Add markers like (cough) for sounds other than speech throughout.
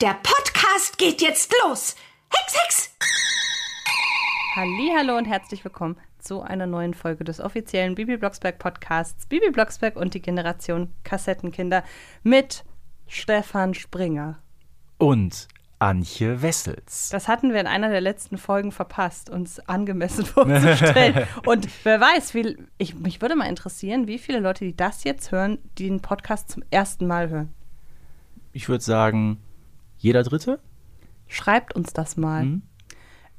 Der Podcast geht jetzt los. Hex, Hex! Hallo und herzlich willkommen zu einer neuen Folge des offiziellen Bibi Blocksberg Podcasts Bibi Blocksberg und die Generation Kassettenkinder mit Stefan Springer. Und Antje Wessels. Das hatten wir in einer der letzten Folgen verpasst, uns angemessen (laughs) vorzustellen. und wer weiß, wie, ich, mich würde mal interessieren, wie viele Leute, die das jetzt hören, die den Podcast zum ersten Mal hören. Ich würde sagen, jeder Dritte? Schreibt uns das mal. Mhm.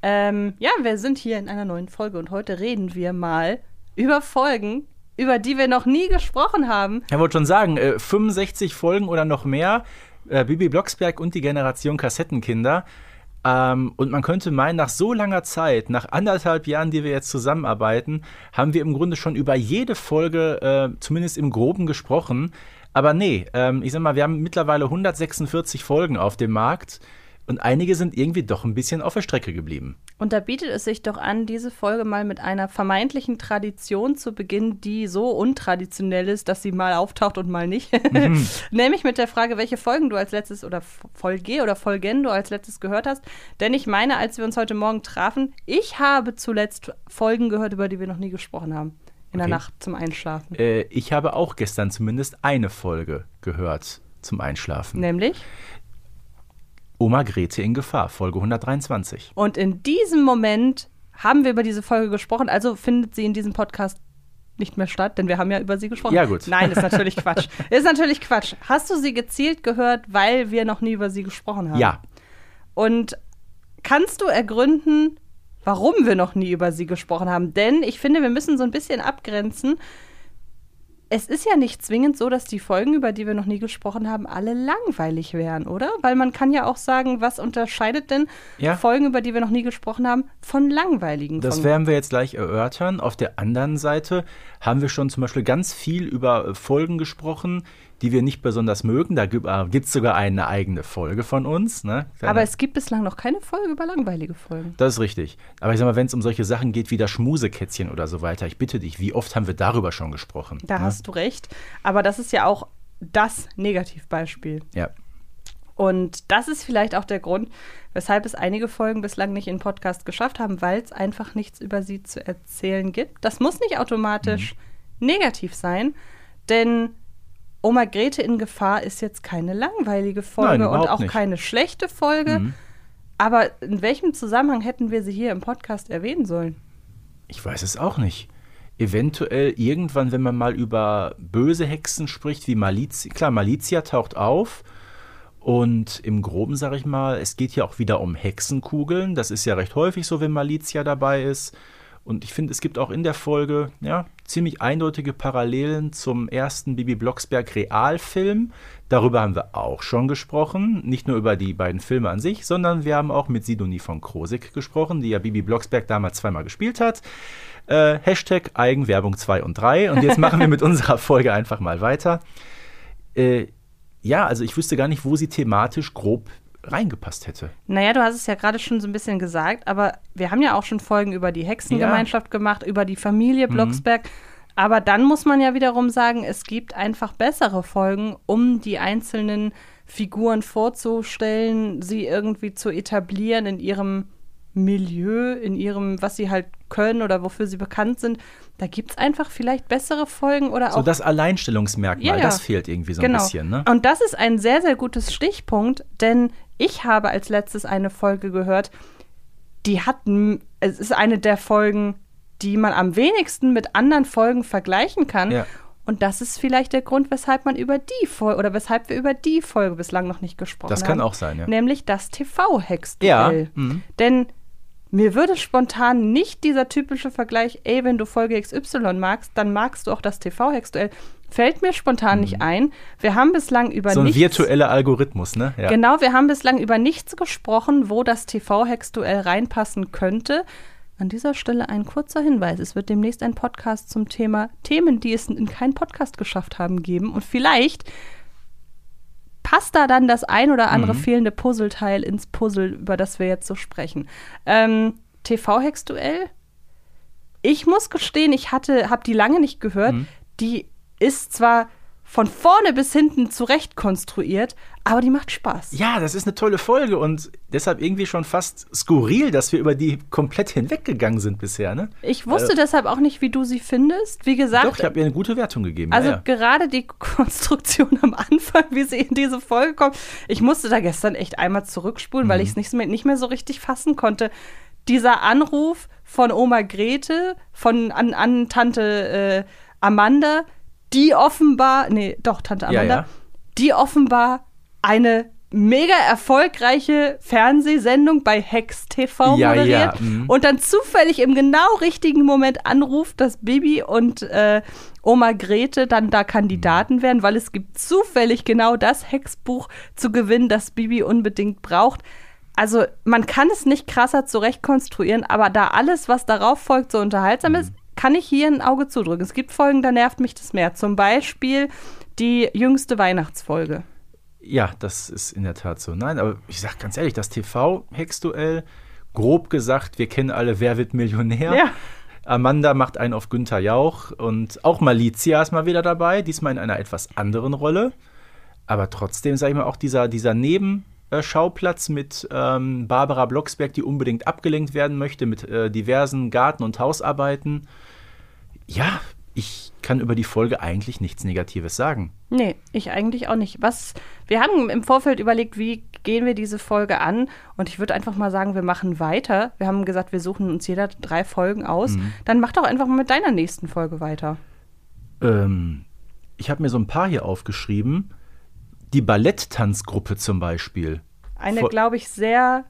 Ähm, ja, wir sind hier in einer neuen Folge und heute reden wir mal über Folgen, über die wir noch nie gesprochen haben. Ich wollte schon sagen, äh, 65 Folgen oder noch mehr äh, Bibi Blocksberg und die Generation Kassettenkinder. Ähm, und man könnte meinen, nach so langer Zeit, nach anderthalb Jahren, die wir jetzt zusammenarbeiten, haben wir im Grunde schon über jede Folge äh, zumindest im Groben gesprochen. Aber nee, ähm, ich sag mal, wir haben mittlerweile 146 Folgen auf dem Markt. Und einige sind irgendwie doch ein bisschen auf der Strecke geblieben. Und da bietet es sich doch an, diese Folge mal mit einer vermeintlichen Tradition zu beginnen, die so untraditionell ist, dass sie mal auftaucht und mal nicht. Mhm. (laughs) Nämlich mit der Frage, welche Folgen du als letztes oder Folge oder Folgen du als letztes gehört hast. Denn ich meine, als wir uns heute Morgen trafen, ich habe zuletzt Folgen gehört, über die wir noch nie gesprochen haben. In okay. der Nacht zum Einschlafen. Äh, ich habe auch gestern zumindest eine Folge gehört zum Einschlafen. Nämlich? Oma Grete in Gefahr, Folge 123. Und in diesem Moment haben wir über diese Folge gesprochen, also findet sie in diesem Podcast nicht mehr statt, denn wir haben ja über sie gesprochen. Ja, gut. Nein, ist (laughs) natürlich Quatsch. ist natürlich Quatsch. Hast du sie gezielt gehört, weil wir noch nie über sie gesprochen haben? Ja. Und kannst du ergründen, warum wir noch nie über sie gesprochen haben? Denn ich finde, wir müssen so ein bisschen abgrenzen es ist ja nicht zwingend so, dass die Folgen, über die wir noch nie gesprochen haben, alle langweilig wären, oder? Weil man kann ja auch sagen, was unterscheidet denn ja. Folgen, über die wir noch nie gesprochen haben, von langweiligen Das Folgen? werden wir jetzt gleich erörtern. Auf der anderen Seite haben wir schon zum Beispiel ganz viel über Folgen gesprochen, die wir nicht besonders mögen. Da gibt es äh, sogar eine eigene Folge von uns. Ne? Aber es gibt bislang noch keine Folge über langweilige Folgen. Das ist richtig. Aber ich sag mal, wenn es um solche Sachen geht wie das Schmusekätzchen oder so weiter, ich bitte dich, wie oft haben wir darüber schon gesprochen? Da ne? hast du recht. Aber das ist ja auch das Negativbeispiel. Ja. Und das ist vielleicht auch der Grund, weshalb es einige Folgen bislang nicht in Podcast geschafft haben, weil es einfach nichts über sie zu erzählen gibt. Das muss nicht automatisch mhm. negativ sein, denn Oma Grete in Gefahr ist jetzt keine langweilige Folge Nein, und auch nicht. keine schlechte Folge. Mhm. Aber in welchem Zusammenhang hätten wir sie hier im Podcast erwähnen sollen? Ich weiß es auch nicht. Eventuell irgendwann, wenn man mal über böse Hexen spricht, wie Malizia. Klar, Malizia taucht auf. Und im Groben sage ich mal, es geht ja auch wieder um Hexenkugeln. Das ist ja recht häufig so, wenn Malizia dabei ist. Und ich finde, es gibt auch in der Folge ja, ziemlich eindeutige Parallelen zum ersten Bibi Blocksberg Realfilm. Darüber haben wir auch schon gesprochen. Nicht nur über die beiden Filme an sich, sondern wir haben auch mit Sidonie von Krosig gesprochen, die ja Bibi Blocksberg damals zweimal gespielt hat. Äh, Hashtag Eigenwerbung 2 und 3. Und jetzt machen wir (laughs) mit unserer Folge einfach mal weiter. Äh, ja, also ich wüsste gar nicht, wo sie thematisch grob reingepasst hätte. Naja, du hast es ja gerade schon so ein bisschen gesagt, aber wir haben ja auch schon Folgen über die Hexengemeinschaft ja. gemacht, über die Familie mhm. Blocksberg. Mhm. Aber dann muss man ja wiederum sagen, es gibt einfach bessere Folgen, um die einzelnen Figuren vorzustellen, sie irgendwie zu etablieren in ihrem Milieu, in ihrem, was sie halt können oder wofür sie bekannt sind. Da gibt es einfach vielleicht bessere Folgen oder auch. So das Alleinstellungsmerkmal, ja, das fehlt irgendwie so genau. ein bisschen. Ne? Und das ist ein sehr, sehr gutes Stichpunkt, denn ich habe als letztes eine Folge gehört, die hat, es ist eine der Folgen, die man am wenigsten mit anderen Folgen vergleichen kann. Ja. Und das ist vielleicht der Grund, weshalb man über die Folge oder weshalb wir über die Folge bislang noch nicht gesprochen haben. Das kann haben, auch sein, ja. Nämlich das TV-Hex-Duell. Ja. Mhm. Denn mir würde spontan nicht dieser typische Vergleich, ey, wenn du Folge XY magst, dann magst du auch das TV-Hex-Duell. Fällt mir spontan mhm. nicht ein. Wir haben bislang über so ein nichts, virtueller Algorithmus, ne? Ja. Genau, wir haben bislang über nichts gesprochen, wo das TV-Hex-Duell reinpassen könnte. An dieser Stelle ein kurzer Hinweis. Es wird demnächst ein Podcast zum Thema Themen, die es in keinen Podcast geschafft haben, geben. Und vielleicht passt da dann das ein oder andere mhm. fehlende Puzzleteil ins Puzzle, über das wir jetzt so sprechen. Ähm, TV-Hex-Duell. Ich muss gestehen, ich hatte, habe die lange nicht gehört. Mhm. Die ist zwar von vorne bis hinten zurecht konstruiert, aber die macht Spaß. Ja, das ist eine tolle Folge und deshalb irgendwie schon fast skurril, dass wir über die komplett hinweggegangen sind bisher. Ne? Ich wusste äh, deshalb auch nicht, wie du sie findest. Wie gesagt. Doch, ich habe ihr eine gute Wertung gegeben. Also ja, ja. gerade die Konstruktion am Anfang, wie sie in diese Folge kommt. Ich musste da gestern echt einmal zurückspulen, mhm. weil ich es nicht, nicht mehr so richtig fassen konnte. Dieser Anruf von Oma Grete, von an, an Tante äh, Amanda, die offenbar, nee, doch, Tante Amanda, ja, ja. die offenbar eine mega erfolgreiche Fernsehsendung bei Hex TV ja, moderiert ja. Mhm. und dann zufällig im genau richtigen Moment anruft, dass Bibi und äh, Oma Grete dann da Kandidaten werden, weil es gibt zufällig genau das Hexbuch zu gewinnen, das Bibi unbedingt braucht. Also man kann es nicht krasser zurechtkonstruieren, aber da alles, was darauf folgt, so unterhaltsam ist, kann ich hier ein Auge zudrücken. Es gibt Folgen, da nervt mich das mehr. Zum Beispiel die jüngste Weihnachtsfolge. Ja, das ist in der Tat so. Nein, aber ich sag ganz ehrlich, das TV-Hexduell, grob gesagt, wir kennen alle Wer wird Millionär. Ja. Amanda macht einen auf Günther Jauch und auch Malizia ist mal wieder dabei, diesmal in einer etwas anderen Rolle. Aber trotzdem, sag ich mal, auch dieser, dieser Nebenschauplatz mit ähm, Barbara Blocksberg, die unbedingt abgelenkt werden möchte mit äh, diversen Garten- und Hausarbeiten. Ja, ich kann über die Folge eigentlich nichts Negatives sagen. Nee, ich eigentlich auch nicht. Was, wir haben im Vorfeld überlegt, wie gehen wir diese Folge an? Und ich würde einfach mal sagen, wir machen weiter. Wir haben gesagt, wir suchen uns jeder drei Folgen aus. Mhm. Dann mach doch einfach mal mit deiner nächsten Folge weiter. Ähm, ich habe mir so ein paar hier aufgeschrieben. Die Balletttanzgruppe zum Beispiel. Eine, glaube ich, sehr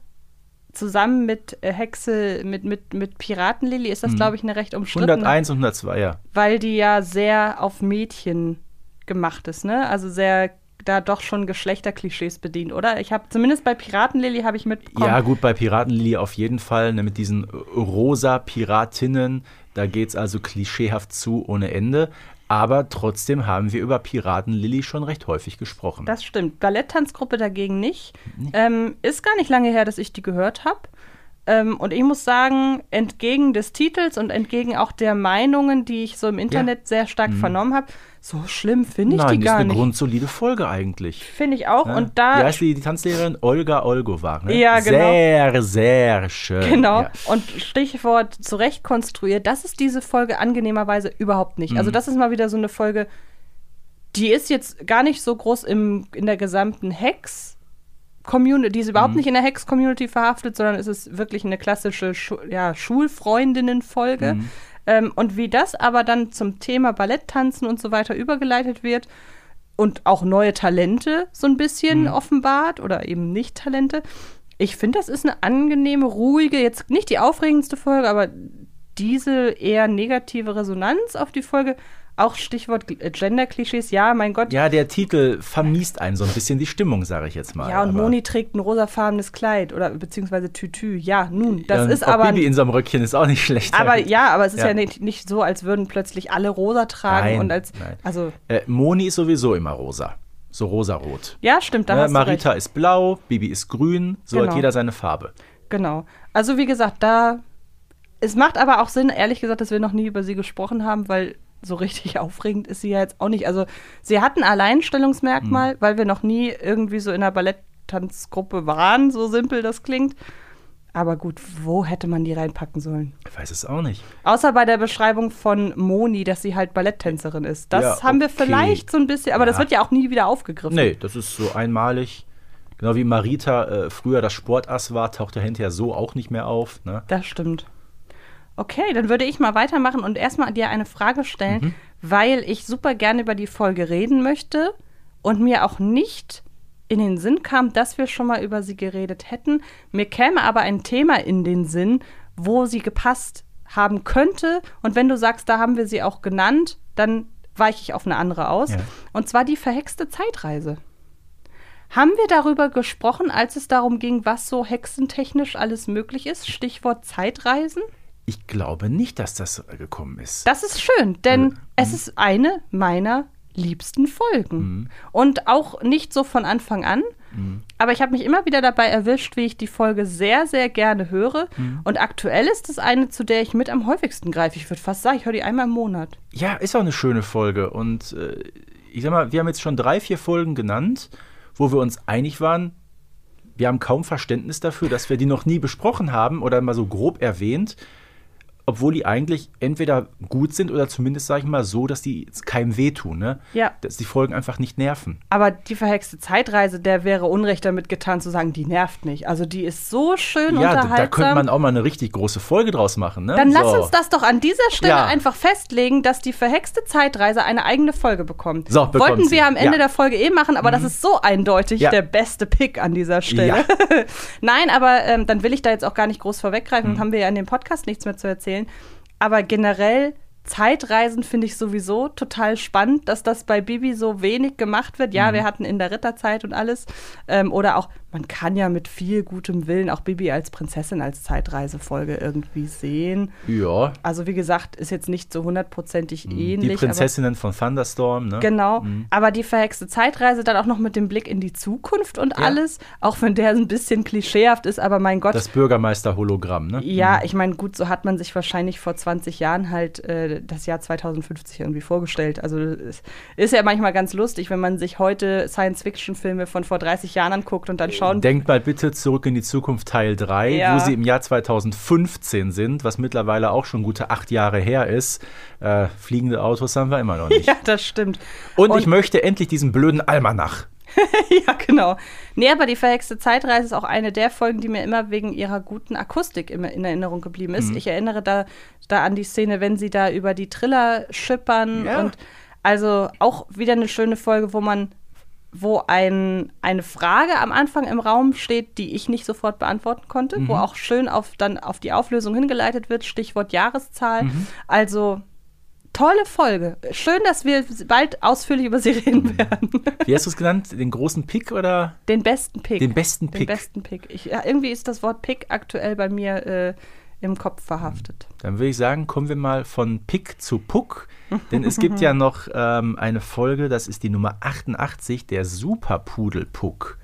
zusammen mit äh, Hexe, mit, mit, mit Piratenlilly ist das, mhm. glaube ich, eine recht umstrittene. 101 und 102, ja. Weil die ja sehr auf Mädchen gemacht ist, ne? Also sehr da doch schon Geschlechterklischees bedient, oder? Ich habe zumindest bei Piratenlilly habe ich mitbekommen. Ja, gut, bei Piratenlilly auf jeden Fall, ne, mit diesen rosa Piratinnen, da geht es also klischeehaft zu ohne Ende. Aber trotzdem haben wir über Piraten Lilly schon recht häufig gesprochen. Das stimmt. Balletttanzgruppe dagegen nicht. Ähm, ist gar nicht lange her, dass ich die gehört habe. Ähm, und ich muss sagen, entgegen des Titels und entgegen auch der Meinungen, die ich so im Internet ja. sehr stark mhm. vernommen habe, so schlimm finde ich Nein, die gar nicht. Nein, ist eine grundsolide Folge eigentlich. Finde ich auch. Ja? Und da. Wie heißt die, die Tanzlehrerin? Olga Olgova. Ne? Ja, genau. Sehr, sehr schön. Genau. Ja. Und Stichwort zurecht konstruiert, das ist diese Folge angenehmerweise überhaupt nicht. Also mhm. Also, das ist mal wieder so eine Folge, die ist jetzt gar nicht so groß im, in der gesamten Hex- Community, die ist überhaupt mhm. nicht in der Hex-Community verhaftet, sondern es ist wirklich eine klassische Schu ja, Schulfreundinnen-Folge. Mhm. Ähm, und wie das aber dann zum Thema Balletttanzen und so weiter übergeleitet wird und auch neue Talente so ein bisschen mhm. offenbart oder eben nicht Talente. Ich finde, das ist eine angenehme, ruhige, jetzt nicht die aufregendste Folge, aber diese eher negative Resonanz auf die Folge auch Stichwort äh, Gender-Klischees, ja, mein Gott. Ja, der Titel vermiest einen so ein bisschen die Stimmung, sage ich jetzt mal. Ja, und aber Moni trägt ein rosafarbenes Kleid oder beziehungsweise Tütü. Ja, nun, das ja, ist aber. Baby in so einem Röckchen ist auch nicht schlecht. Aber ja, aber es ist ja, ja nicht, nicht, so, als würden plötzlich alle rosa tragen nein, und als. Nein. Also äh, Moni ist sowieso immer rosa. So rosarot. Ja, stimmt, da ja, hast Marita du recht. ist blau, Bibi ist grün, so genau. hat jeder seine Farbe. Genau. Also wie gesagt, da. Es macht aber auch Sinn, ehrlich gesagt, dass wir noch nie über sie gesprochen haben, weil so richtig (laughs) aufregend ist sie ja jetzt auch nicht. Also sie hat ein Alleinstellungsmerkmal, mhm. weil wir noch nie irgendwie so in einer Balletttanzgruppe waren, so simpel das klingt. Aber gut, wo hätte man die reinpacken sollen? Ich weiß es auch nicht. Außer bei der Beschreibung von Moni, dass sie halt Balletttänzerin ist. Das ja, haben wir vielleicht so ein bisschen, aber ja. das wird ja auch nie wieder aufgegriffen. Nee, das ist so einmalig. Genau wie Marita äh, früher das Sportass war, taucht er hinterher so auch nicht mehr auf. Ne? Das stimmt. Okay, dann würde ich mal weitermachen und erstmal dir eine Frage stellen, mhm. weil ich super gerne über die Folge reden möchte und mir auch nicht in den Sinn kam, dass wir schon mal über sie geredet hätten. Mir käme aber ein Thema in den Sinn, wo sie gepasst haben könnte. Und wenn du sagst, da haben wir sie auch genannt, dann weiche ich auf eine andere aus. Ja. Und zwar die verhexte Zeitreise. Haben wir darüber gesprochen, als es darum ging, was so hexentechnisch alles möglich ist? Stichwort Zeitreisen? Ich glaube nicht, dass das gekommen ist. Das ist schön, denn also, es mhm. ist eine meiner liebsten Folgen. Mhm. Und auch nicht so von Anfang an. Mhm. Aber ich habe mich immer wieder dabei erwischt, wie ich die Folge sehr, sehr gerne höre. Mhm. Und aktuell ist es eine, zu der ich mit am häufigsten greife. Ich würde fast sagen, ich höre die einmal im Monat. Ja, ist auch eine schöne Folge. Und äh, ich sag mal, wir haben jetzt schon drei, vier Folgen genannt, wo wir uns einig waren, wir haben kaum Verständnis dafür, dass wir die noch nie besprochen haben oder mal so grob erwähnt obwohl die eigentlich entweder gut sind oder zumindest, sage ich mal, so, dass die keinem wehtun, ne? Ja. Dass die Folgen einfach nicht nerven. Aber die verhexte Zeitreise, der wäre Unrecht damit getan zu sagen, die nervt nicht. Also die ist so schön ja, unterhaltsam. da könnte man auch mal eine richtig große Folge draus machen, ne? Dann so. lass uns das doch an dieser Stelle Ja. einfach festlegen, dass die verhexte Zeitreise eine eigene Folge bekommt. So, bekommt Wollten sie. wir am Ende Ja. Mhm. der Folge eh machen, aber das ist so eindeutig Ja. der beste Pick an dieser Stelle. (laughs) Nein, aber ähm, dann will ich da jetzt auch gar nicht groß vorweggreifen. Mhm. Dann haben wir ja in dem Podcast nichts mehr zu erzählen. Aber generell Zeitreisen finde ich sowieso total spannend, dass das bei Bibi so wenig gemacht wird. Mhm. Ja, wir hatten in der Ritterzeit und alles. Ähm, oder auch, man kann ja mit viel gutem Willen auch Bibi als Prinzessin als Zeitreisefolge irgendwie sehen. Ja, Also wie gesagt, ist jetzt nicht so hundertprozentig ähnlich. Mhm. die Prinzessinnen von Thunderstorm, ne? Genau. Aber die verhexte Zeitreise dann auch noch mit dem Blick in die Zukunft und alles, auch wenn der ein bisschen klischeehaft ist, aber mein Gott. Das Bürgermeister-Hologramm, ne? ja, ich meine, gut, so hat man sich wahrscheinlich vor 20 Jahren halt äh, das Jahr 2050 irgendwie vorgestellt. Also es ist ja manchmal ganz lustig, wenn man sich heute Science-Fiction-Filme von vor 30 Jahren anguckt und dann schauen, Denkt mal bitte zurück in die Zukunft Teil 3, Ja. wo sie im Jahr 2015 sind, was mittlerweile auch schon gute acht Jahre her ist. Äh, fliegende Autos haben wir immer noch (laughs) nicht. ja, das stimmt. Und, ich möchte endlich diesen blöden Almanach. (laughs) Ja, genau. Nee, aber die verhexte Zeitreise ist auch eine der Folgen, die mir immer wegen ihrer guten Akustik immer in Erinnerung geblieben ist. Ich erinnere da, da an die Szene, wenn sie da über die Triller schippern Ja. und also auch wieder eine schöne Folge, wo man wo ein, eine Frage am Anfang im Raum steht, die ich nicht sofort beantworten konnte, wo auch schön auf, dann auf die Auflösung hingeleitet wird, Stichwort Jahreszahl. Also tolle Folge. Schön, dass wir bald ausführlich über sie reden werden. Wie hast du es genannt? Den großen Pick oder Den besten Pick. den besten Den Pick? besten Pick. Ich, ja, irgendwie ist das Wort Pick aktuell bei mir äh, im Kopf verhaftet. Dann würde ich sagen, kommen wir mal von Pick zu Puck. (laughs) Denn es gibt ja noch ähm, eine Folge, das ist die Nummer 88, der Superpudel Puck.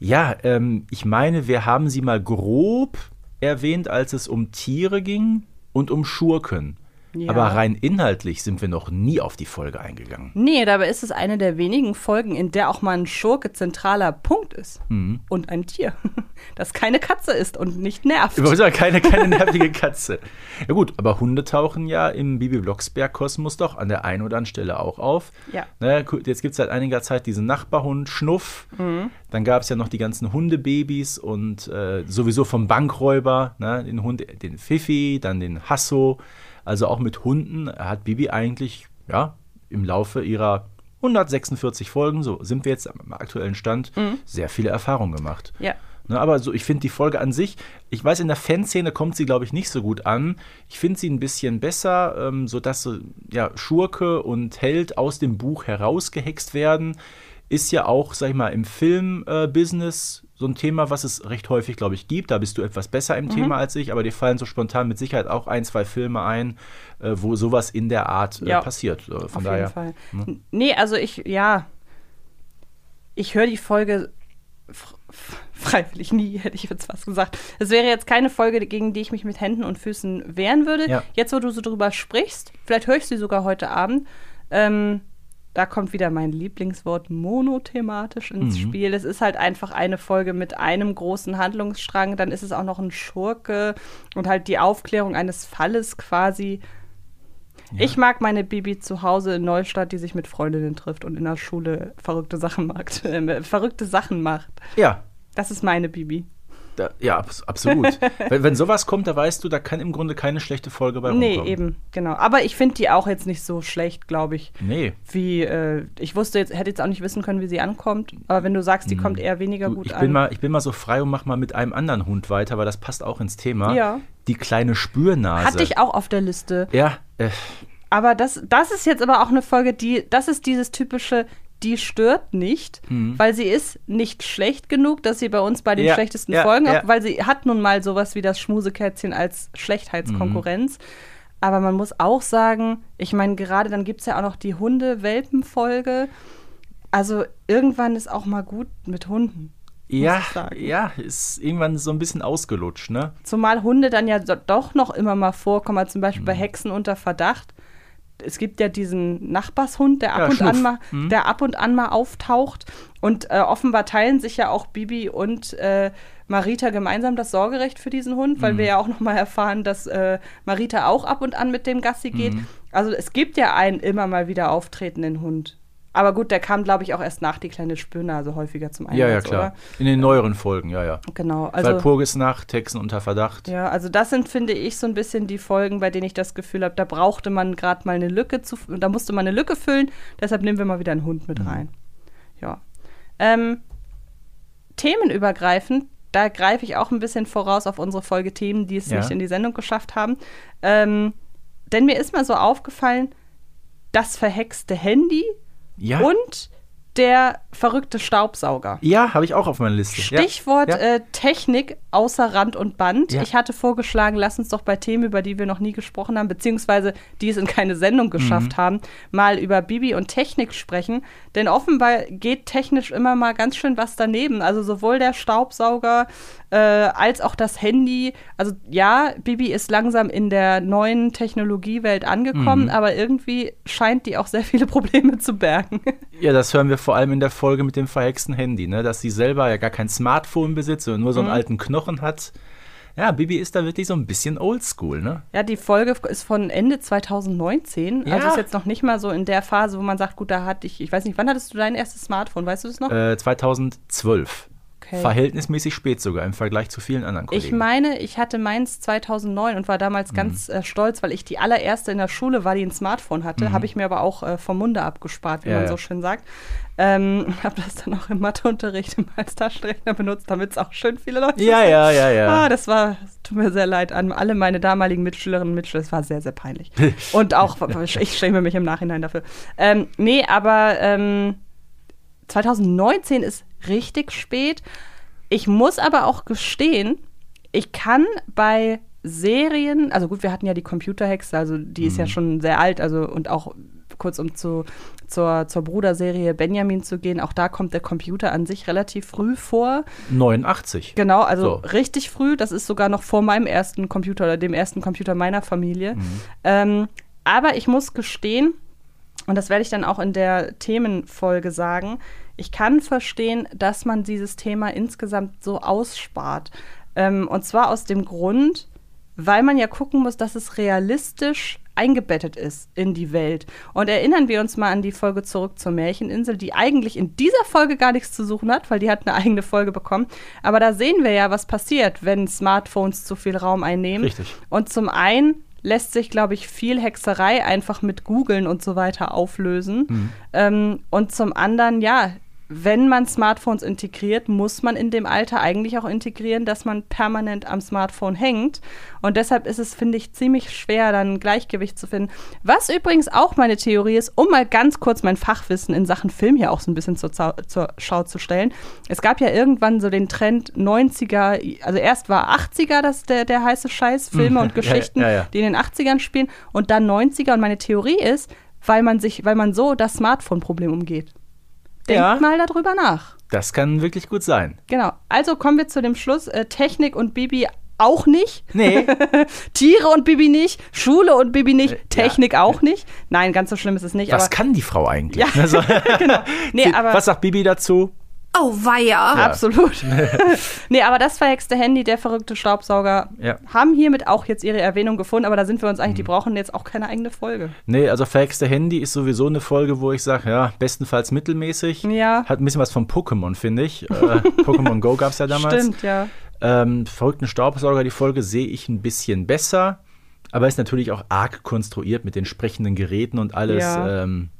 Ja, ähm, ich meine, wir haben sie mal grob erwähnt, als es um Tiere ging und um Schurken. Ja. Aber rein inhaltlich sind wir noch nie auf die Folge eingegangen. Nee, dabei ist es eine der wenigen Folgen, in der auch mal ein Schurke zentraler Punkt ist. Mhm. Und ein Tier, (laughs) das keine Katze ist und nicht nervt. Überhaupt keine, keine (laughs) nervige Katze. Ja gut, aber Hunde tauchen ja im Bibi Blocksberg-Kosmos doch an der einen oder anderen Stelle auch auf. Ja. Gut, jetzt gibt es seit einiger Zeit diesen Nachbarhund Schnuff. Mhm. Dann gab es ja noch die ganzen Hundebabys und äh, sowieso vom Bankräuber, ne, den Hund, den Fifi, dann den Hasso. Also auch mit Hunden hat Bibi eigentlich ja, im Laufe ihrer 146 Folgen, so sind wir jetzt am aktuellen Stand, sehr viele Erfahrungen gemacht. Mhm. Ja. Ne, aber so, ich finde die Folge an sich, ich weiß, in der Fanszene kommt sie, glaube ich, nicht so gut an. Ich finde sie ein bisschen besser, ähm, sodass so, ja, Schurke und Held aus dem Buch herausgehext werden. Ist ja auch, sag ich mal, im Film-Business so ein Thema, was es recht häufig, glaube ich, gibt. Da bist du etwas besser Mhm. im Thema als ich, aber dir fallen so spontan mit Sicherheit auch ein, zwei Filme ein, äh, wo sowas in der Art äh, Ja. passiert. Äh, von Auf daher. jeden Fall. Nee, also ich, ja, ich höre die Folge freiwillig nie, (laughs) hätte ich jetzt fast gesagt. Es wäre jetzt keine Folge, gegen die ich mich mit Händen und Füßen wehren würde. Ja. Jetzt, wo du so drüber sprichst, vielleicht höre ich sie sogar heute Abend. Ähm, da kommt wieder mein Lieblingswort monothematisch ins Mhm. Spiel. Es ist halt einfach eine Folge mit einem großen Handlungsstrang. Dann ist es auch noch ein Schurke und halt die Aufklärung eines Falles quasi. Ich mag meine Bibi zu Hause in Neustadt, die sich mit Freundinnen trifft und in der Schule verrückte Sachen macht. (laughs) Äh, verrückte Sachen macht. Ja, Das ist meine Bibi. Da, ja, abs absolut. (laughs) wenn, wenn sowas kommt, da weißt du, da kann im Grunde keine schlechte Folge bei Nee, rumkommen. eben, genau. Aber ich finde die auch jetzt nicht so schlecht, glaube ich. Nee. Wie, äh, ich wusste jetzt, hätte jetzt auch nicht wissen können, wie sie ankommt. Aber wenn du sagst, die kommt eher weniger Du, gut ich, an. bin mal, ich bin mal so frei und mach mal mit einem anderen Hund weiter, weil das passt auch ins Thema. Ja. Die kleine Spürnase. Hatte ich auch auf der Liste. Ja, äh, Aber das, das ist jetzt aber auch eine Folge, die, das ist dieses typische, die stört nicht, Mhm. weil sie ist nicht schlecht genug, dass sie bei uns bei den Ja, schlechtesten ja, Folgen, ja. auch, weil sie hat nun mal sowas wie das Schmusekätzchen als Schlechtheitskonkurrenz. Mhm. Aber man muss auch sagen, ich meine, gerade dann gibt es ja auch noch die Hunde-Welpen-Folge. Also irgendwann ist auch mal gut mit Hunden. ja, ja, ist irgendwann so ein bisschen ausgelutscht, ne? Zumal Hunde dann ja doch noch immer mal vorkommen, zum Beispiel Mhm. bei Hexen unter Verdacht. Es gibt ja diesen Nachbarshund, der ab, Ja, und, an mal, Mhm. der ab und an mal auftaucht. Und äh, offenbar teilen sich ja auch Bibi und äh, Marita gemeinsam das Sorgerecht für diesen Hund, Mhm. weil wir ja auch noch mal erfahren, dass äh, Marita auch ab und an mit dem Gassi geht. Mhm. Also es gibt ja einen immer mal wieder auftretenden Hund. Aber gut, der kam, glaube ich, auch erst nach die kleine Spürnase häufiger zum Einsatz, Ja, ja, klar. In den neueren Folgen, ja, ja. oder? Genau. Also, Also, Walpurgis Nacht, Hexen unter Verdacht. ja, also das sind, finde ich, so ein bisschen die Folgen, bei denen ich das Gefühl habe, da brauchte man gerade mal eine Lücke zu, da musste man eine Lücke füllen, deshalb nehmen wir mal wieder einen Hund Mhm. mit rein. Ja. Ähm, themenübergreifend, da greife ich auch ein bisschen voraus auf unsere Folge Themen, die es Ja. nicht in die Sendung geschafft haben. Ähm, denn mir ist mal so aufgefallen, das verhexte Handy Ja. und der verrückte Staubsauger. Ja, habe ich auch auf meiner Liste. Stichwort Ja. Äh, Technik außer Rand und Band. Ja. Ich hatte vorgeschlagen, lass uns doch bei Themen, über die wir noch nie gesprochen haben, beziehungsweise die es in keine Sendung Mhm. geschafft haben, mal über Bibi und Technik sprechen. Denn offenbar geht technisch immer mal ganz schön was daneben. Also sowohl der Staubsauger äh, als auch das Handy. Also ja, Bibi ist langsam in der neuen Technologiewelt angekommen, Mhm. aber irgendwie scheint die auch sehr viele (laughs) Probleme zu bergen. Ja, das hören wir vor allem in der Folge mit dem verhexten Handy, ne? dass sie selber ja gar kein Smartphone besitzt, sondern nur so einen Mhm. alten Knochen hat. Ja, Bibi ist da wirklich so ein bisschen oldschool, ne? Ja, die Folge ist von Ende 2019. Ja. Also ist jetzt noch nicht mal so in der Phase, wo man sagt, gut, da hatte ich, ich weiß nicht, wann hattest du dein erstes Smartphone? Weißt du das noch? Äh, 2012. Okay. Verhältnismäßig spät sogar im Vergleich zu vielen anderen Kollegen. Ich meine, ich hatte meins 2009 und war damals ganz Mhm. äh, stolz, weil ich die allererste in der Schule war, die ein Smartphone hatte. Habe ich mir aber auch äh, vom Munde abgespart, wie Mhm. Ja, man ja. so schön sagt. Ähm, (laughs) habe das dann auch im Matheunterricht immer als Taschenrechner benutzt, damit es auch schön viele Leute ja, sehen. ja, ja, ja. Ah, das war, tut mir sehr leid an alle meine damaligen Mitschülerinnen und Mitschüler. Es war sehr, sehr peinlich. (laughs) Und auch, ich schäme mich im Nachhinein dafür. Ähm, nee, aber ähm, 2019 ist richtig spät. Ich muss aber auch gestehen, ich kann bei Serien, also gut, wir hatten ja die Computerhexe, also die ist ja schon sehr alt, also und auch kurz um zu, zur, zur Bruderserie Benjamin zu gehen, auch da kommt der Computer an sich relativ früh vor. 89. Genau, also So. richtig früh. Das ist sogar noch vor meinem ersten Computer oder dem ersten Computer meiner Familie. Mhm. Ähm, aber ich muss gestehen, und das werde ich dann auch in der Themenfolge sagen, ich kann verstehen, dass man dieses Thema insgesamt so ausspart. Ähm, und zwar aus dem Grund, weil man ja gucken muss, dass es realistisch eingebettet ist in die Welt. Und erinnern wir uns mal an die Folge zurück zur Märcheninsel, die eigentlich in dieser Folge gar nichts zu suchen hat, weil die hat eine eigene Folge bekommen. Aber da sehen wir ja, was passiert, wenn Smartphones zu viel Raum einnehmen. Richtig. Und zum einen lässt sich, glaube ich, viel Hexerei einfach mit Googeln und so weiter auflösen. Ähm, und zum anderen, ja, wenn man Smartphones integriert, muss man in dem Alter eigentlich auch integrieren, dass man permanent am Smartphone hängt. Und deshalb ist es, finde ich, ziemlich schwer, dann ein Gleichgewicht zu finden. Was übrigens auch meine Theorie ist, um mal ganz kurz mein Fachwissen in Sachen Film hier auch so ein bisschen zur, zur Schau zu stellen. Es gab ja irgendwann so den Trend 90er, also erst war 80er das der, der heiße Scheiß, Filme (laughs) und Ja, ja, Geschichten, ja, ja. die in den 80ern spielen und dann 90er. Und meine Theorie ist, weil man sich, weil man so das Smartphone-Problem umgeht. Denkt Ja. mal darüber nach. Das kann wirklich gut sein. Genau. Also kommen wir zu dem Schluss. Äh, Technik und Bibi auch nicht. Nee. (laughs) Tiere und Bibi nicht. Schule und Bibi nicht. Äh, Technik auch nicht. Nein, ganz so schlimm ist es nicht. Was kann die Frau eigentlich? Ja, Also, (laughs) genau. (laughs) Nee, aber was sagt Bibi dazu? Oh, weia. absolut. (laughs) nee, aber das verhexte Handy, der verrückte Staubsauger, Ja. haben hiermit auch jetzt ihre Erwähnung gefunden, aber da sind wir uns eigentlich, die brauchen jetzt auch keine eigene Folge. Nee, also verhexte Handy ist sowieso eine Folge, wo ich sage, ja, bestenfalls mittelmäßig. Ja. Hat ein bisschen was von Pokémon, finde ich. Äh, (laughs) Pokémon Go gab es ja damals. Stimmt, ja. Ähm, verrückten Staubsauger, die Folge sehe ich ein bisschen besser, aber ist natürlich auch arg konstruiert mit den sprechenden Geräten und alles. Ja. Ähm,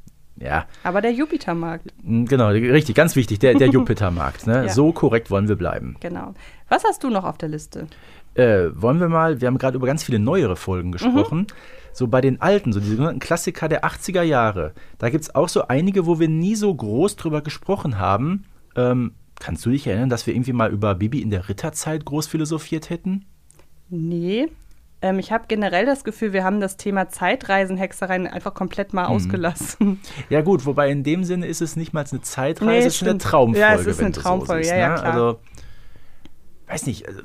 ja, Aber der Jupitermarkt, m, genau, richtig, ganz wichtig, der, der (laughs) Jupitermarkt. Ne? Ja. So korrekt wollen wir bleiben. genau. Was hast du noch auf der Liste? Äh, wollen wir mal, wir haben gerade über ganz viele neuere Folgen gesprochen. So bei den alten, so die sogenannten Klassiker der 80er Jahre, da gibt es auch so einige, wo wir nie so groß drüber gesprochen haben. Ähm, kannst du dich erinnern, dass wir irgendwie mal über Bibi in der Ritterzeit groß philosophiert hätten? Nee. Ähm, ich habe generell das Gefühl, wir haben das Thema Zeitreisen, Hexereien einfach komplett Mhm. mal ausgelassen. Ja gut, wobei in dem Sinne ist es nicht mal eine Zeitreise, Nee, es ist eine stimmt. Traumfolge. Ja, es ist eine Traumfolge, so siehst, ja, ja, ne? klar. Also, weiß nicht, also,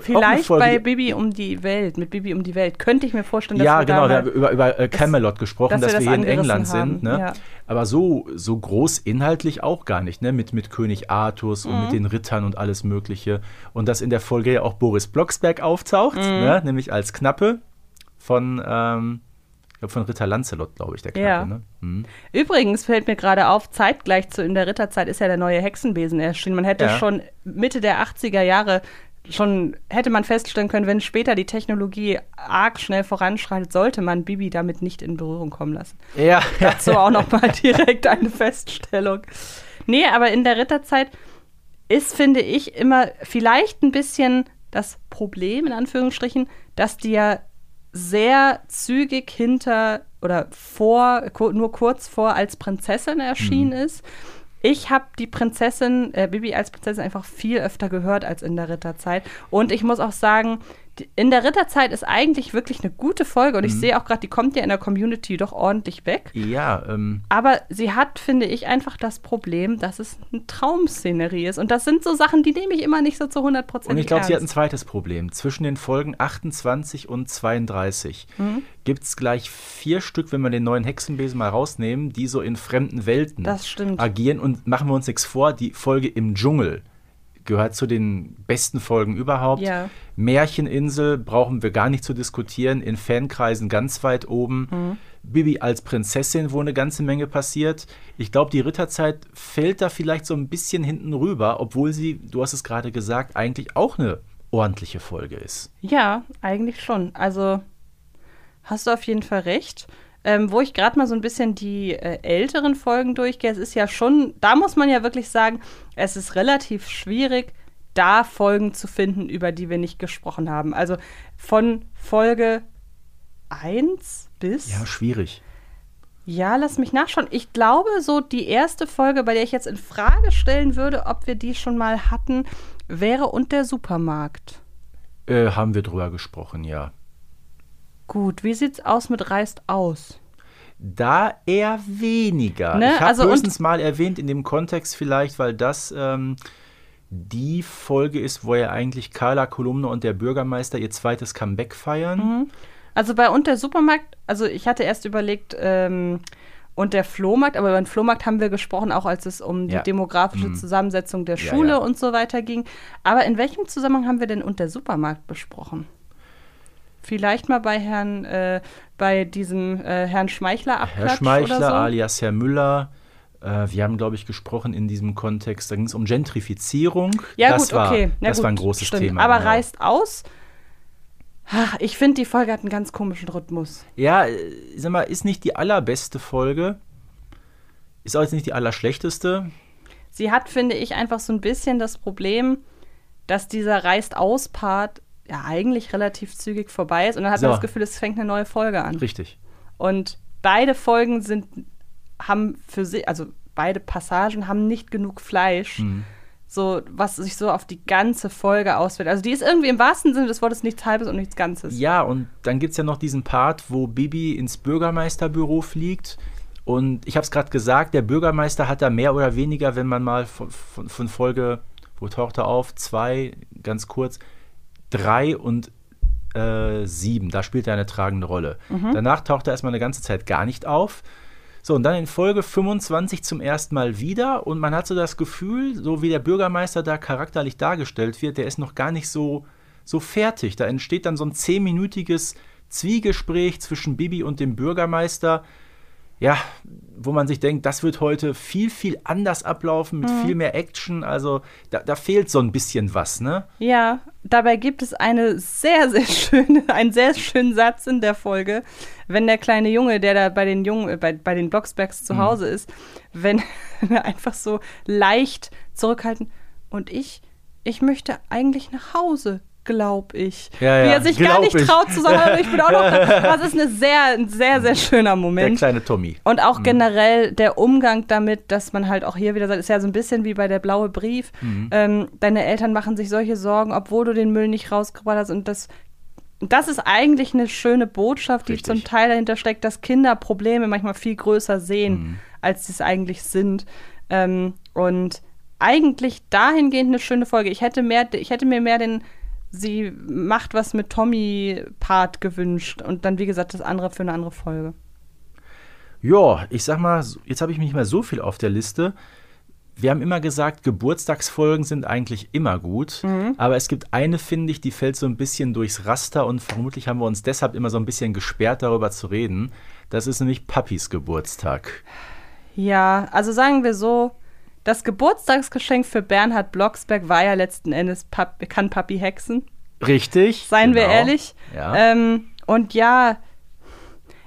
Vielleicht bei Bibi um die Welt, mit Bibi um die Welt, könnte ich mir vorstellen, dass ja, wir genau, wir haben über, über äh, Camelot gesprochen, dass, dass wir, das hier in England haben. sind. Ne? Ja. Aber so, so groß inhaltlich auch gar nicht, ne? Mit, mit König Artus mhm. und mit den Rittern und alles Mögliche. Und dass in der Folge ja auch Boris Blocksberg auftaucht, mhm. ne? nämlich als Knappe von, ähm, von Ritter Lancelot, glaube ich, der Knappe. Ja. Ne? Mhm. Übrigens fällt mir gerade auf, zeitgleich zu in der Ritterzeit ist ja der neue Hexenbesen erschienen. Man hätte Ja. schon Mitte der 80er Jahre schon hätte man feststellen können, wenn später die Technologie arg schnell voranschreitet, sollte man Bibi damit nicht in Berührung kommen lassen. Ja, Dazu auch noch mal (laughs) direkt eine Feststellung. Nee, aber in der Ritterzeit ist, finde ich, immer vielleicht ein bisschen das Problem, in Anführungsstrichen, dass die ja sehr zügig hinter oder vor, nur kurz vor als Prinzessin erschienen ist. Ich habe die Prinzessin, äh, Bibi als Prinzessin einfach viel öfter gehört als in der Ritterzeit. Und ich muss auch sagen, in der Ritterzeit ist eigentlich wirklich eine gute Folge. Und ich sehe auch gerade, die kommt ja in der Community doch ordentlich weg. ja ähm, Aber sie hat, finde ich, einfach das Problem, dass es eine Traumszenerie ist. Und das sind so Sachen, die nehme ich immer nicht so zu 100 Prozent Und ich glaube, sie hat ein zweites Problem. Zwischen den Folgen 28 und 32 Mhm. gibt es gleich vier Stück, wenn wir den neuen Hexenbesen mal rausnehmen, die so in fremden Welten agieren. Und machen wir uns nichts vor, die Folge im Dschungel gehört zu den besten Folgen überhaupt. Ja. Märcheninsel brauchen wir gar nicht zu diskutieren, in Fankreisen ganz weit oben. Mhm. Bibi als Prinzessin, wo eine ganze Menge passiert. Ich glaube, die Ritterzeit fällt da vielleicht so ein bisschen hinten rüber, obwohl sie, du hast es gerade gesagt, eigentlich auch eine ordentliche Folge ist. Ja, eigentlich schon. Also hast du auf jeden Fall recht. Ähm, wo ich gerade mal so ein bisschen die äh, älteren Folgen durchgehe, es ist ja schon, da muss man ja wirklich sagen, es ist relativ schwierig, da Folgen zu finden, über die wir nicht gesprochen haben. Also von Folge 1 bis. Ja, schwierig. Ja, lass mich nachschauen. Ich glaube, so die erste Folge, bei der ich jetzt in Frage stellen würde, ob wir die schon mal hatten, wäre und der Supermarkt. Äh, haben wir drüber gesprochen, ja. Gut, wie sieht's aus mit Reist aus? Da eher weniger. Ne, Ich habe also höchstens mal erwähnt in dem Kontext vielleicht, weil das ähm, die Folge ist, wo ja eigentlich Carla Kolumne und der Bürgermeister ihr zweites Comeback feiern. Also bei und der Supermarkt, also ich hatte erst überlegt, ähm, und der Flohmarkt, aber über den Flohmarkt haben wir gesprochen, auch als es um die Ja. demografische Mhm. Zusammensetzung der Ja, Schule ja. und so weiter ging. Aber in welchem Zusammenhang haben wir denn und der Supermarkt besprochen? Vielleicht mal bei Herrn, äh, bei diesem äh, Herrn Schmeichler Abklatsch Herr Schmeichler so? alias Herr Müller. Äh, wir haben, glaube ich, gesprochen in diesem Kontext. Da ging es um Gentrifizierung. Ja, das gut, war, okay. Ja, das gut, war ein großes stimmt. Thema. Aber genau. reißt aus. Ach, Ich finde, die Folge hat einen ganz komischen Rhythmus. Ja, äh, sag mal, ist nicht die allerbeste Folge. Ist auch jetzt nicht die allerschlechteste. Sie hat, finde ich, einfach so ein bisschen das Problem, dass dieser Reißt-aus-Part ja eigentlich relativ zügig vorbei ist. Und dann hat So. man das Gefühl, es fängt eine neue Folge an. Richtig. Und beide Folgen sind, haben für sich, also beide Passagen haben nicht genug Fleisch, Mhm. so, was sich so auf die ganze Folge auswirkt. Also die ist irgendwie im wahrsten Sinne des Wortes nichts Halbes und nichts Ganzes. Ja, und dann gibt es ja noch diesen Part, wo Bibi ins Bürgermeisterbüro fliegt. Und ich habe es gerade gesagt, der Bürgermeister hat da mehr oder weniger, wenn man mal von, von, von Folge, wo taucht er auf? Zwei, ganz kurz, drei und äh, sieben. Da spielt er eine tragende Rolle. Danach taucht er erstmal eine ganze Zeit gar nicht auf. So, und dann in Folge 25 zum ersten Mal wieder. Und man hat so das Gefühl, so wie der Bürgermeister da charakterlich dargestellt wird, der ist noch gar nicht so, so fertig. Da entsteht dann so ein zehnminütiges Zwiegespräch zwischen Bibi und dem Bürgermeister. Ja, wo man sich denkt, das wird heute viel, viel anders ablaufen, mit viel mehr Action. Also da, da fehlt so ein bisschen was, ne? Ja, dabei gibt es eine sehr, sehr schöne, (laughs) einen sehr schönen Satz in der Folge, wenn der kleine Junge, der da bei den Jungen, äh, bei, bei den Blocksbergs Mhm. zu Hause ist, wenn (laughs) er einfach so leicht zurückhalten und ich, ich möchte eigentlich nach Hause. Glaub ich. Ja, Wie ja, er sich gar glaub nicht ich. traut zu sagen, aber ich bin auch noch da. (laughs) Das ist eine sehr, ein sehr, sehr schöner Der Moment. kleine Tommy. Und auch generell der Umgang damit, dass man halt auch hier wieder sagt, ist ja so ein bisschen wie bei der blaue Brief. Ähm, deine Eltern machen sich solche Sorgen, obwohl du den Müll nicht rausgebracht hast. Und das, das ist eigentlich eine schöne Botschaft, die Richtig. zum Teil dahinter steckt, dass Kinder Probleme manchmal viel größer sehen, als sie es eigentlich sind. Ähm, und eigentlich dahingehend eine schöne Folge. Ich hätte, mehr, ich hätte mir mehr den sie macht was mit Tommy-Part gewünscht und dann, wie gesagt, das andere für eine andere Folge. Ja, ich sag mal, jetzt habe ich nicht mehr so viel auf der Liste. Wir haben immer gesagt, Geburtstagsfolgen sind eigentlich immer gut. Mhm. Aber es gibt eine, finde ich, die fällt so ein bisschen durchs Raster und vermutlich haben wir uns deshalb immer so ein bisschen gesperrt, darüber zu reden. Das ist nämlich Papis Geburtstag. Ja, also sagen wir so, das Geburtstagsgeschenk für Bernhard Blocksberg war ja letzten Endes Pap kann Papi hexen. Richtig. Seien genau. wir ehrlich. Ja. Ähm, und ja,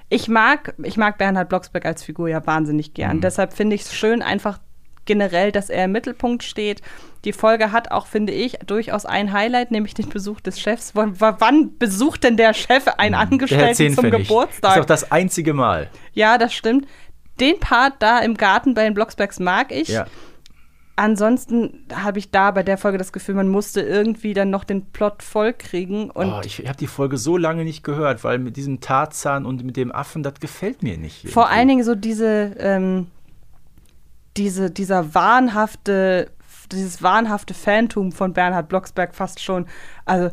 ich mag, ich mag Bernhard Blocksberg als Figur ja wahnsinnig gern. Mhm. Deshalb finde ich es schön, einfach generell, dass er im Mittelpunkt steht. Die Folge hat auch, finde ich, durchaus ein Highlight, nämlich den Besuch des Chefs. W wann besucht denn der Chef einen hm, Angestellten zum Geburtstag? Das ist doch das einzige Mal. Ja, das stimmt. Den Part da im Garten bei den Blocksbergs mag ich. Ja. Ansonsten habe ich da bei der Folge das Gefühl, man musste irgendwie dann noch den Plot vollkriegen. Und oh, ich habe die Folge so lange nicht gehört, weil mit diesem Tarzan und mit dem Affen, das gefällt mir nicht. Irgendwie. Vor allen Dingen so diese, ähm, diese, dieser wahnhafte, dieses wahnhafte Phantom von Bernhard Blocksberg fast schon. Also,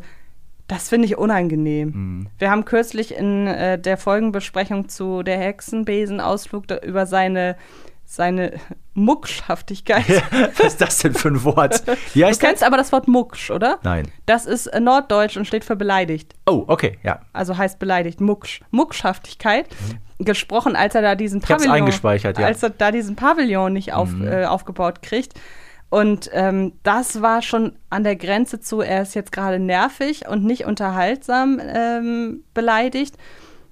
das finde ich unangenehm. Mhm. Wir haben kürzlich in äh, der Folgenbesprechung zu der Hexenbesenausflug über seine seine Muckschhaftigkeit. was ist das denn für ein Wort? Wie heißt du kennst das? aber das Wort Mucksch, oder? Nein. Das ist äh, norddeutsch und steht für beleidigt. Oh, okay, ja. Also heißt beleidigt, Mucksch. Muckschhaftigkeit. Mhm. Gesprochen, als er da diesen Pavillon, eingespeichert, ja. als er da diesen Pavillon nicht auf, mhm. äh, aufgebaut kriegt. Und ähm, das war schon an der Grenze zu, er ist jetzt gerade nervig und nicht unterhaltsam ähm, beleidigt.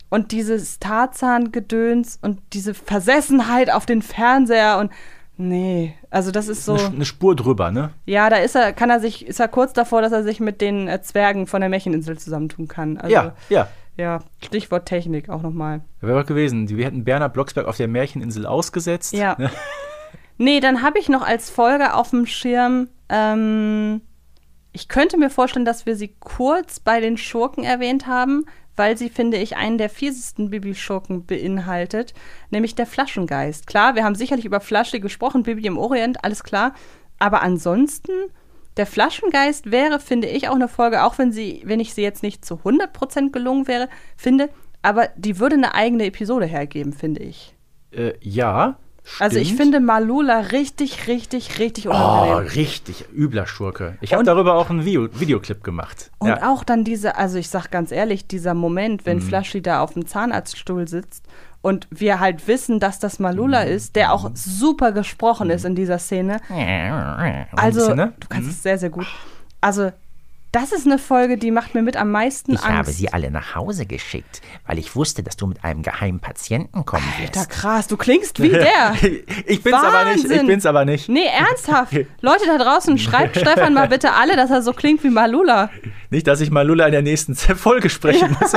Und dieses Tarzan-Gedöns und diese Versessenheit auf den Fernseher und nee, also das ist so. Eine, eine, Spur drüber, ne? Ja, da ist er, kann er sich, ist er kurz davor, dass er sich mit den äh, Zwergen von der Märcheninsel zusammentun kann. Also, ja, ja. Ja, Stichwort Technik auch nochmal. Wäre doch gewesen. Wir hätten Bernhard Blocksberg auf der Märcheninsel ausgesetzt. Ja. Ne? (laughs) nee, dann habe ich noch als Folge auf dem Schirm, ähm, ich könnte mir vorstellen, dass wir sie kurz bei den Schurken erwähnt haben, weil sie, finde ich, einen der fiesesten Bibi-Schurken beinhaltet, nämlich der Flaschengeist. Klar, wir haben sicherlich über Flasche gesprochen, Bibi im Orient, alles klar. Aber ansonsten, der Flaschengeist wäre, finde ich, auch eine Folge, auch wenn sie, wenn ich sie jetzt nicht zu 100% gelungen wäre, finde, aber die würde eine eigene Episode hergeben, finde ich. Äh, ja, Stimmt. Also ich finde Malula richtig, richtig, richtig unangenehm. Oh, richtig übler Schurke. Ich habe darüber auch einen Video Videoclip gemacht. Und ja. auch dann diese, also ich sag ganz ehrlich, dieser Moment, wenn mhm. Flashy da auf dem Zahnarztstuhl sitzt und wir halt wissen, dass das Malula mhm. ist, der auch super gesprochen mhm. ist in dieser Szene. Also, du kannst mhm. es sehr, sehr gut. Also das ist eine Folge, die macht mir mit am meisten ich Angst. Ich habe sie alle nach Hause geschickt, weil ich wusste, dass du mit einem geheimen Patienten kommen wirst. Alter, krass, du klingst wie der. (laughs) ich bin's Wahnsinn. aber nicht, ich bin's aber nicht. Nee, ernsthaft. (laughs) Leute da draußen, schreibt Stefan mal bitte alle, dass er so klingt wie Malula. Nicht, dass ich Malula in der nächsten (laughs) Folge sprechen muss.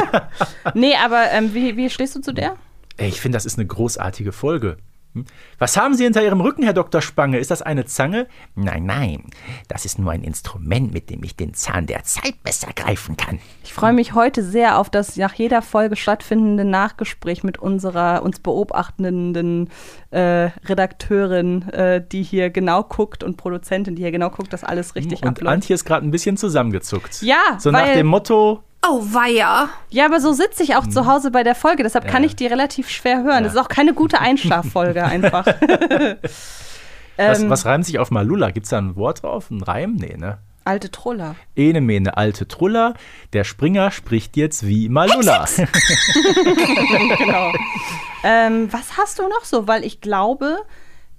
nee, aber ähm, wie, wie stehst du zu der? Ich finde, das ist eine großartige Folge. Hm? Was haben Sie hinter Ihrem Rücken, Herr Dr. Spange? Ist das eine Zange? Nein, nein. Das ist nur ein Instrument, mit dem ich den Zahn der Zeit besser greifen kann. Ich freue mich heute sehr auf das nach jeder Folge stattfindende Nachgespräch mit unserer uns beobachtenden äh, Redakteurin, äh, die hier genau guckt und Produzentin, die hier genau guckt, dass alles richtig und abläuft. Und Antje ist gerade ein bisschen zusammengezuckt. Ja, so nach dem Motto, Oh, weia. Ja, aber so sitze ich auch zu Hause bei der Folge, deshalb ja. kann ich die relativ schwer hören. Ja. Das ist auch keine gute Einschlaffolge (laughs) einfach. (laughs) was, ähm, was reimt sich auf Malula? Gibt es da ein Wort drauf? Ein Reim? Nee, ne? Alte Truller. Ene mene alte Truller. Der Springer spricht jetzt wie Malula. (laughs) genau. Ähm, was hast du noch so? Weil ich glaube,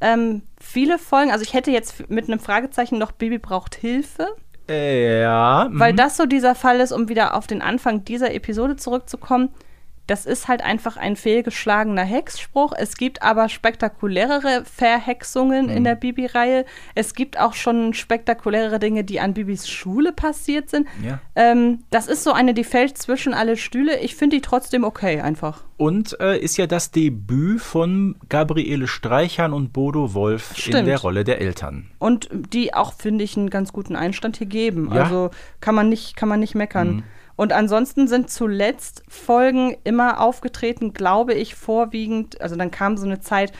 ähm, viele Folgen, also ich hätte jetzt mit einem Fragezeichen noch Baby braucht Hilfe. Ja. Weil mhm. das so dieser Fall ist, um wieder auf den Anfang dieser Episode zurückzukommen. Das ist halt einfach ein fehlgeschlagener Hexspruch. Es gibt aber spektakulärere Verhexungen mhm. in der Bibi-Reihe. Es gibt auch schon spektakulärere Dinge, die an Bibis Schule passiert sind. Ja. Ähm, das ist so eine, die fällt zwischen alle Stühle. Ich finde die trotzdem okay einfach. Und äh, ist ja das Debüt von Gabriele Streichern und Bodo Wolf Stimmt. in der Rolle der Eltern. Und die auch, finde ich, einen ganz guten Einstand hier geben. Ja. Also kann man nicht, kann man nicht meckern. Mhm. Und ansonsten sind zuletzt Folgen immer aufgetreten, glaube ich, vorwiegend. Also dann kam so eine Zeit,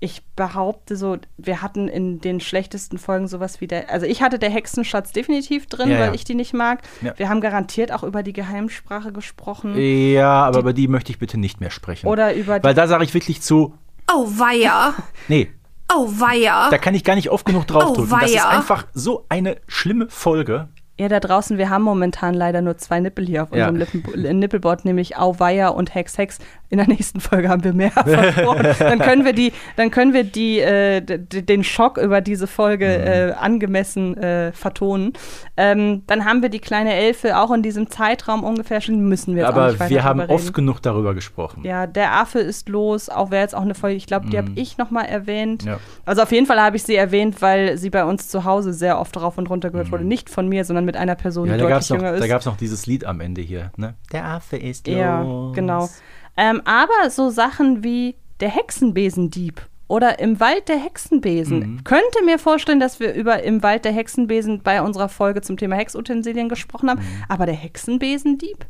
ich behaupte so, wir hatten in den schlechtesten Folgen sowas wie der, also ich hatte der Hexenschatz definitiv drin, Ja, weil ja. ich die nicht mag. Ja. Wir haben garantiert auch über die Geheimsprache gesprochen. Ja, aber über die möchte ich bitte nicht mehr sprechen. Oder über die, Weil da sage ich wirklich zu, Oh weia. (laughs) nee, Oh weia. da kann ich gar nicht oft genug draufdrücken. Oh, das ist weia. einfach so eine schlimme Folge. Ja, da draußen, wir haben momentan leider nur zwei Nippel hier auf Ja. unserem Lippen, äh, Nippelboard, nämlich Auweia und Hex Hex. In der nächsten Folge haben wir mehr (laughs) versprochen. dann können wir die, dann können wir die, äh, den Schock über diese Folge Mhm. äh, angemessen äh, vertonen. Ähm, dann haben wir die kleine Elfe auch in diesem Zeitraum ungefähr schon, müssen wir jetzt auch Aber weiter wir haben drüber oft reden. genug darüber gesprochen. Ja, der Affe ist los, auch wäre jetzt auch eine Folge, ich glaube, die habe ich nochmal erwähnt. Mhm. Ja. Also auf jeden Fall habe ich sie erwähnt, weil sie bei uns zu Hause sehr oft rauf und runter gehört wurde. Nicht von mir, sondern mit einer Person, Mhm. Ja, die da gab deutlich es noch, jünger ist. da gab's noch dieses Lied am Ende hier. Ne? Der Affe ist Ja, los. genau. Ähm, aber so Sachen wie der Hexenbesendieb oder im Wald der Hexenbesen. Mhm. Könnte mir vorstellen, dass wir über im Wald der Hexenbesen bei unserer Folge zum Thema Hexutensilien gesprochen haben. Mhm. Aber der Hexenbesendieb?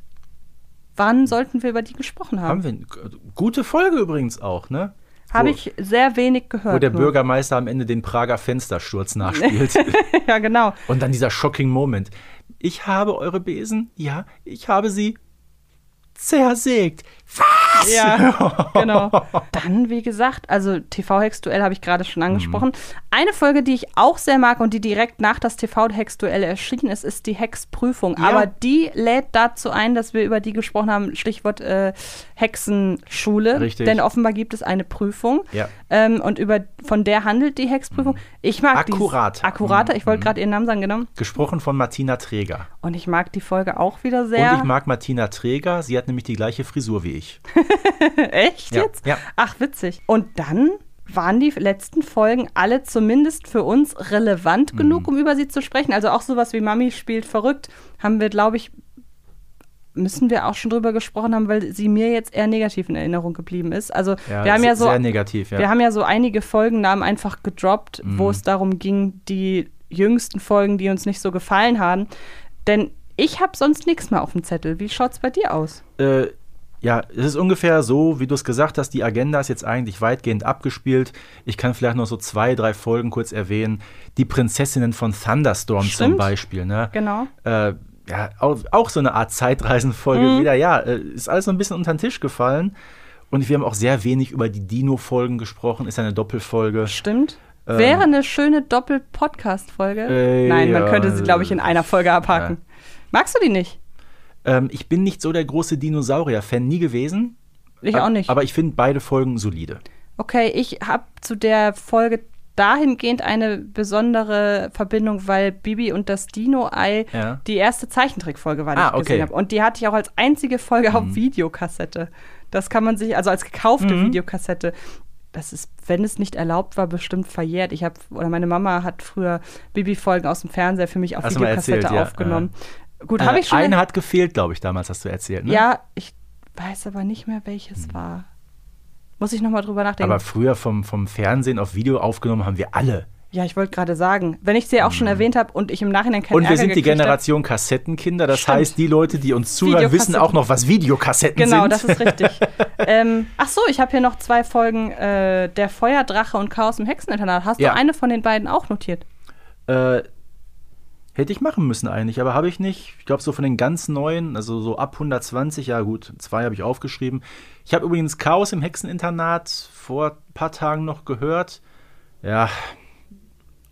Wann sollten wir über die gesprochen haben? Haben wir gute Folge übrigens auch, ne? Habe ich sehr wenig gehört. Wo der nur. Bürgermeister am Ende den Prager Fenstersturz (laughs) nachspielt. ja, genau. Und dann dieser shocking Moment. Ich habe eure Besen, ja, ich habe sie zersägt. Was? Ja, (laughs) genau. Dann, wie gesagt, also TV-Hex-Duell habe ich gerade schon angesprochen. Mhm. Eine Folge, die ich auch sehr mag und die direkt nach das TV-Hex-Duell erschienen ist, ist die Hex-Prüfung. Ja. Aber die lädt dazu ein, dass wir über die gesprochen haben, Stichwort äh, Hexenschule. Richtig. Denn offenbar gibt es eine Prüfung. Ja. Ähm, und über, von der handelt die Hexprüfung. Ich mag die. Akkurater. Akkurater, ich wollte Mhm. gerade ihren Namen sagen, genau. Gesprochen von Martina Träger. Und ich mag die Folge auch wieder sehr. Und ich mag Martina Träger. Sie hat nämlich die gleiche Frisur wie ich. (laughs) Echt Ja, jetzt? ja. Ach, witzig. Und dann waren die letzten Folgen alle zumindest für uns Mhm. relevant genug, um über sie zu sprechen. Also auch sowas wie Mami spielt verrückt, haben wir, glaube ich, müssen wir auch schon drüber gesprochen haben, weil sie mir jetzt eher negativ in Erinnerung geblieben ist. Also Ja, wir haben ja so negativ, ja. wir haben ja so einige Folgennamen einfach gedroppt, wo Mhm. es darum ging, die jüngsten Folgen, die uns nicht so gefallen haben. Denn ich habe sonst nichts mehr auf dem Zettel. Wie schaut's bei dir aus? Äh, ja, es ist ungefähr so, wie du es gesagt hast, die Agenda ist jetzt eigentlich weitgehend abgespielt. Ich kann vielleicht noch so zwei, drei Folgen kurz erwähnen. Die Prinzessinnen von Thunderstorm zum Stimmt. Beispiel, ne? Genau. Äh, ja, auch, auch so eine Art Zeitreisenfolge Mhm. wieder. Ja, äh, ist alles so ein bisschen unter den Tisch gefallen. Und wir haben auch sehr wenig über die Dino-Folgen gesprochen. Ist eine Doppelfolge. Stimmt. Wäre eine schöne Doppel-Podcast-Folge. Ähm. Äh, Nein, man ja, könnte sie, glaube ich, in einer Folge abhaken. Magst du die nicht? Ähm, ich bin nicht so der große Dinosaurier-Fan, nie gewesen. Ich auch nicht. Aber ich finde beide Folgen solide. Okay, ich habe zu der Folge dahingehend eine besondere Verbindung, weil Bibi und das Dino-Ei Ja. die erste Zeichentrickfolge war, die Ah, ich gesehen okay. habe. Und die hatte ich auch als einzige Folge auf Videokassette. Das kann man sich, also als gekaufte Mhm. Videokassette. Das ist, wenn es nicht erlaubt war, bestimmt verjährt. Ich habe, oder meine Mama hat früher Bibi-Folgen aus dem Fernseher für mich auf Hast Videokassette erzählt, ja, Gut, habe Äh, ich schon. Eine hat gefehlt, glaube ich, damals hast du erzählt. Ne? Ja, ich weiß aber nicht mehr, welches war. Muss ich noch mal drüber nachdenken. Aber früher vom, vom Fernsehen auf Video aufgenommen haben wir alle. ja, ich wollte gerade sagen, wenn ich sie auch schon erwähnt habe und ich im Nachhinein keinen Mhm. Und wir sind die gekriegt hab- Generation Kassettenkinder. Das Stimmt. heißt, die Leute, die uns zuhören, wissen auch noch, was Videokassetten Genau, sind. das ist richtig. (laughs) ähm, ach so, ich habe hier noch zwei Folgen äh, Der Feuerdrache und Chaos im Hexeninternat. Hast Ja. du eine von den beiden auch notiert? Äh, hätte ich machen müssen eigentlich, aber habe ich nicht. Ich glaube, so von den ganz neuen, also so ab 120, ja gut, zwei habe ich aufgeschrieben. Ich habe übrigens Chaos im Hexeninternat vor ein paar Tagen noch gehört. Ja,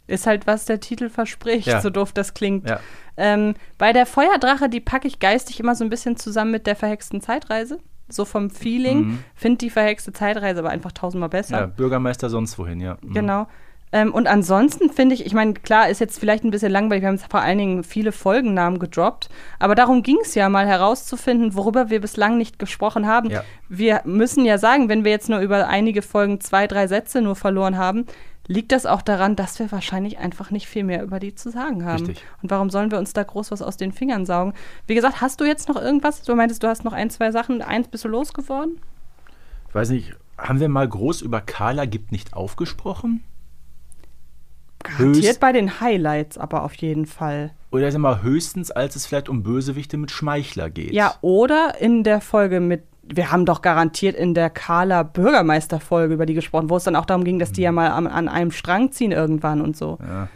Ist halt, was der Titel verspricht, Ja. so doof das klingt. ja. Ähm, bei der Feuerdrache, die packe ich geistig immer so ein bisschen zusammen mit der verhexten Zeitreise. So vom Feeling. Mhm. Finde die verhexte Zeitreise aber einfach tausendmal besser. ja, Bürgermeister sonst wohin, ja. Mhm. Genau. Ähm, und ansonsten finde ich, ich meine, klar, ist jetzt vielleicht ein bisschen langweilig, wir haben vor allen Dingen viele Folgennamen gedroppt, aber darum ging es ja mal herauszufinden, worüber wir bislang nicht gesprochen haben. Ja. Wir müssen ja sagen, wenn wir jetzt nur über einige Folgen zwei, drei Sätze nur verloren haben, liegt das auch daran, dass wir wahrscheinlich einfach nicht viel mehr über die zu sagen haben. Richtig. Und warum sollen wir uns da groß was aus den Fingern saugen? Wie gesagt, hast du jetzt noch irgendwas? Du meintest, du hast noch ein, zwei Sachen. Eins bist du losgeworden? Ich weiß nicht, haben wir mal groß über Carla gibt nicht aufgesprochen? Garantiert bei den Highlights, aber auf jeden Fall. Oder ist mal höchstens, als es vielleicht um Bösewichte mit Schmeichler geht? Ja, oder in der Folge mit wir haben doch garantiert in der Carla Bürgermeister-Folge über die gesprochen, wo es dann auch darum ging, dass die ja mal an, an einem Strang ziehen irgendwann und so. Ja.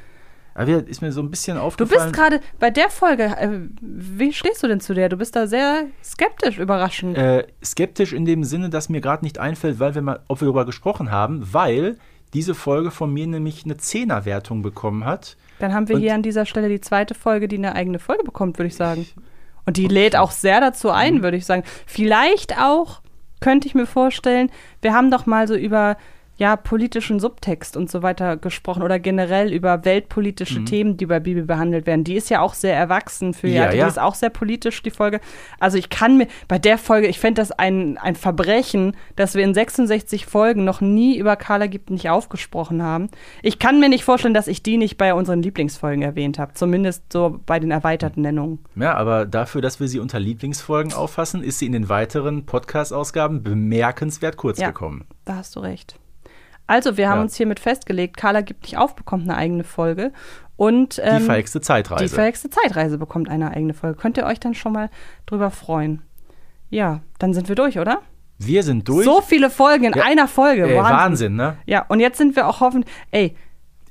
Aber ist mir so ein bisschen Du aufgefallen. bist gerade bei der Folge, äh, wie stehst du denn zu der? Du bist da sehr skeptisch, überraschend. äh, skeptisch in dem Sinne, dass mir gerade nicht einfällt, weil wir mal, ob wir darüber gesprochen haben, weil diese Folge von mir nämlich eine Zehnerwertung bekommen hat. Dann haben wir und- hier an dieser Stelle die zweite Folge, die eine eigene Folge bekommt, würde ich sagen. Und die lädt auch sehr dazu ein, würde ich sagen. Vielleicht auch, könnte ich mir vorstellen, wir haben doch mal so über ja, politischen Subtext und so weiter gesprochen oder generell über weltpolitische Themen, die bei Bibel behandelt werden. Die ist ja auch sehr erwachsen für Ja, ja, die ist auch sehr politisch, die Folge. Also ich kann mir, bei der Folge, ich fände das ein, ein Verbrechen, dass wir in 66 Folgen noch nie über Carla gibt nicht aufgesprochen haben. Ich kann mir nicht vorstellen, dass ich die nicht bei unseren Lieblingsfolgen erwähnt habe. Zumindest so bei den erweiterten Nennungen. Ja, aber dafür, dass wir sie unter Lieblingsfolgen auffassen, ist sie in den weiteren Podcast-Ausgaben bemerkenswert kurz Ja. gekommen. Da hast du recht. Also, wir haben Ja. uns hiermit festgelegt, Carla gibt nicht auf, bekommt eine eigene Folge. Und ähm, Die verhexte Zeitreise. die verhexte Zeitreise bekommt eine eigene Folge. Könnt ihr euch dann schon mal drüber freuen. Ja, dann sind wir durch, oder? wir sind durch. So viele Folgen in Ja. einer Folge. Ey, Wahnsinn, ne? Ja, und jetzt sind wir auch hoffentlich. Ey,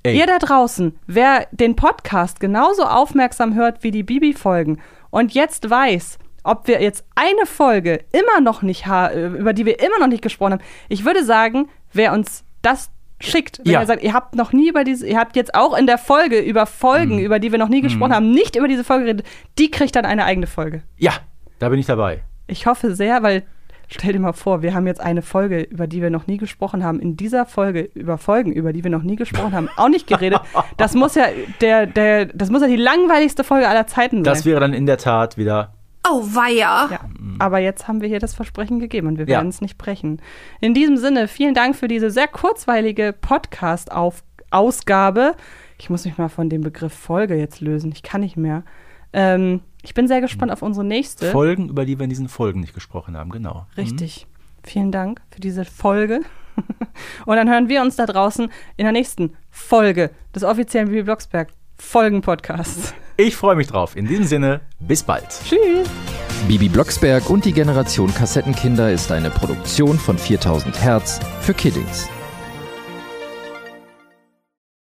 Ey. ihr da draußen, wer den Podcast genauso aufmerksam hört wie die Bibi-Folgen und jetzt weiß, ob wir jetzt eine Folge immer noch nicht äh, über die wir immer noch nicht gesprochen haben, ich würde sagen, wer uns das schickt, wenn Ja. ihr sagt, ihr habt noch nie über diese, ihr habt jetzt auch in der Folge über Folgen, Mhm. über die wir noch nie gesprochen haben, nicht über diese Folge geredet, die kriegt dann eine eigene Folge. Ja, da bin ich dabei. Ich hoffe sehr, weil stell dir mal vor, wir haben jetzt eine Folge, über die wir noch nie gesprochen haben, in dieser Folge über Folgen, über die wir noch nie gesprochen haben, auch nicht geredet. (laughs) Das muss ja der, der, das muss ja die langweiligste Folge aller Zeiten sein. Das wäre dann in der Tat wieder. Oh, weia. ja, aber jetzt haben wir hier das Versprechen gegeben und wir Ja. werden es nicht brechen. In diesem Sinne, vielen Dank für diese sehr kurzweilige Podcast-Ausgabe. Ich muss mich mal von dem Begriff Folge jetzt lösen. Ich kann nicht mehr. Ähm, ich bin sehr gespannt auf unsere nächste. Folgen, über die wir in diesen Folgen nicht gesprochen haben, genau. Richtig. Vielen Dank für diese Folge. (laughs) Und dann hören wir uns da draußen in der nächsten Folge des offiziellen Bibi Blocksberg Folgen-Podcasts. Ich freue mich drauf. In diesem Sinne, bis bald. Tschüss. Bibi Blocksberg und die Generation Kassettenkinder ist eine Produktion von 4000 Hertz für Kiddings.